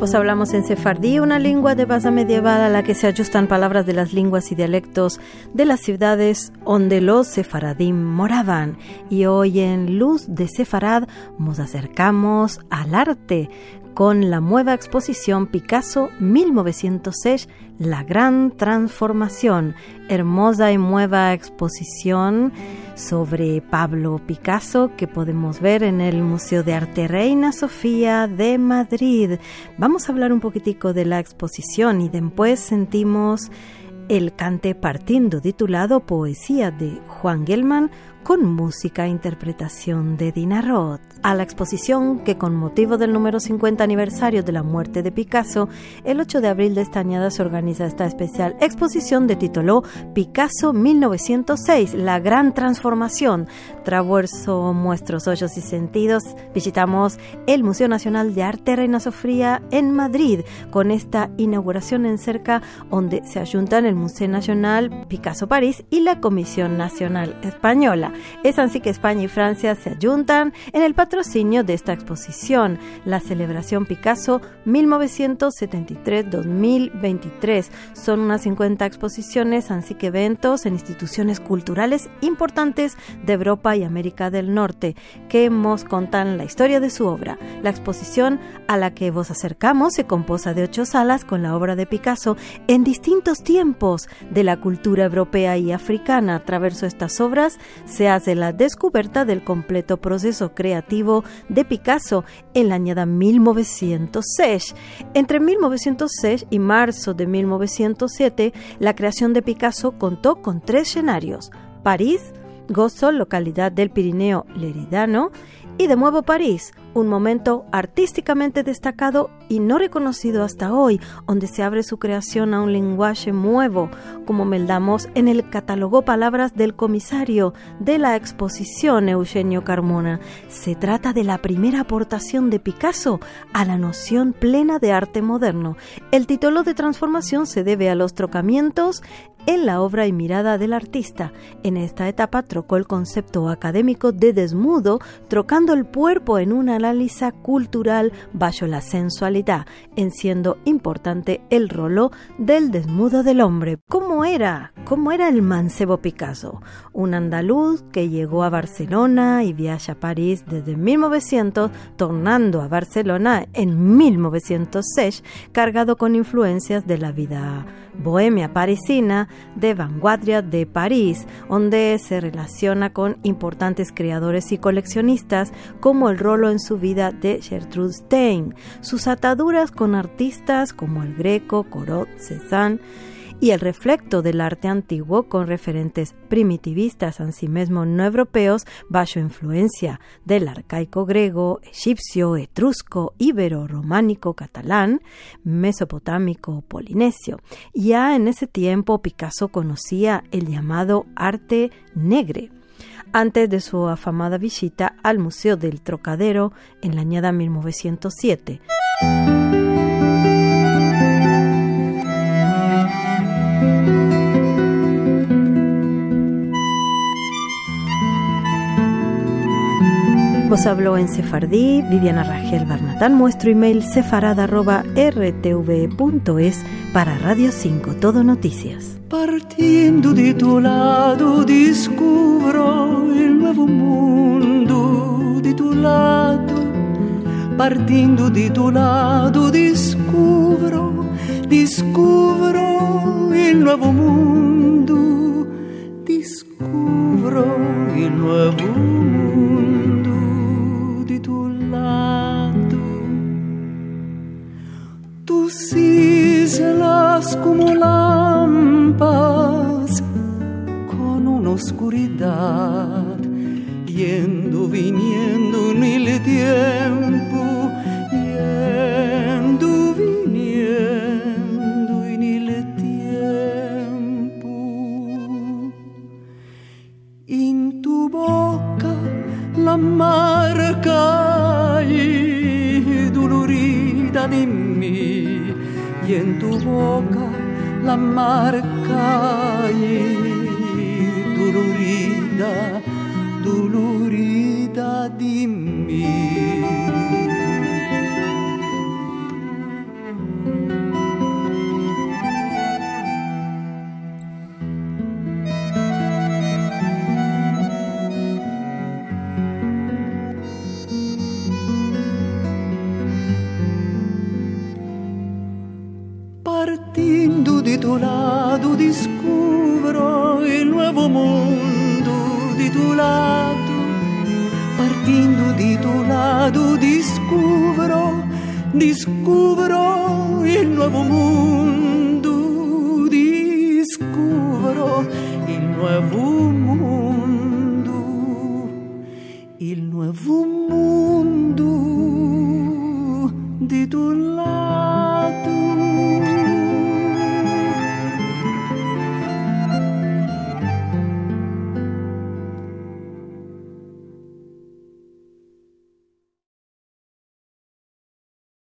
Pues hablamos en sefardí, una lengua de base medieval a la que se ajustan palabras de las lenguas y dialectos de las ciudades donde los sefaradim moraban. Y hoy en Luz de Sefarad nos acercamos al arte con la nueva exposición Picasso 1906, La Gran Transformación, hermosa y nueva exposición sobre Pablo Picasso que podemos ver en el Museo de Arte Reina Sofía de Madrid. Vamos a hablar un poquitico de la exposición y después sentimos el cante partiendo titulado Poesía de Juan Gelman con música e interpretación de Dina Roth. A la exposición que con motivo del número 50 aniversario de la muerte de Picasso, el 8 de abril de esta añada se organiza esta especial exposición de título Picasso 1906, la gran transformación. Traverso nuestros ojos y sentidos, visitamos el Museo Nacional de Arte Reina Sofía en Madrid con esta inauguración en cerca donde se ayuntan el Museo Nacional Picasso París y la Comisión Nacional Española. Es así que España y Francia se ayuntan en el patrocinio de esta exposición, la celebración Picasso 1973-2023. Son unas 50 exposiciones, así que eventos en instituciones culturales importantes de Europa y América del Norte que nos contan la historia de su obra. La exposición a la que vos acercamos se composa de ocho salas con la obra de Picasso en distintos tiempos de la cultura europea y africana. A través de estas obras se hace la descubierta del completo proceso creativo de Picasso en la añada 1906. Entre 1906 y marzo de 1907, la creación de Picasso contó con tres escenarios: París, Gozo, localidad del Pirineo Leridano, y de nuevo París, un momento artísticamente destacado y no reconocido hasta hoy, donde se abre su creación a un lenguaje nuevo, como meldamos en el catálogo Palabras del comisario de la exposición Eugenio Carmona. Se trata de la primera aportación de Picasso a la noción plena de arte moderno. El título de transformación se debe a los trocamientos en la obra y mirada del artista. En esta etapa trocó el concepto académico de desmudo, trocando el cuerpo en una análisis cultural bajo la sensualidad, en siendo importante el rolo del desmudo del hombre. ¿Cómo era? ¿Cómo era el mancebo Picasso? Un andaluz que llegó a Barcelona y viaja a París desde 1900, tornando a Barcelona en 1906, cargado con influencias de la vida bohemia parisina de vanguardia de París, donde se relaciona con importantes creadores y coleccionistas como el rolo en su vida de Gertrude Stein, sus ataduras con artistas como el Greco, Corot, Cézanne, y el reflecto del arte antiguo con referentes primitivistas, mismo no europeos, bajo influencia del arcaico griego, egipcio, etrusco, íbero, románico, catalán, mesopotámico, polinesio. Ya en ese tiempo Picasso conocía el llamado arte negre antes de su afamada visita al Museo del Trocadero en la añada 1907. Vos habló en sefardí, Viviana Rangel Barnatán, nuestro email sefarad.rtv.es para Radio 5, Todo Noticias. Partiendo de tu lado descubro el nuevo mundo de tu lado. Partiendo de tu lado descubro, descubro el nuevo mundo, descubro el nuevo mundo. oscuridad, yendo, viniendo en el tiempo, yendo, viniendo en el tiempo. En tu boca la marca y dolorida de mí, y en tu boca la marca y dolorida, dolorida de mí. tu lado di tuo lato, partendo di tuo lato descubro, descubro il nuovo mondo, descubro il nuovo mondo,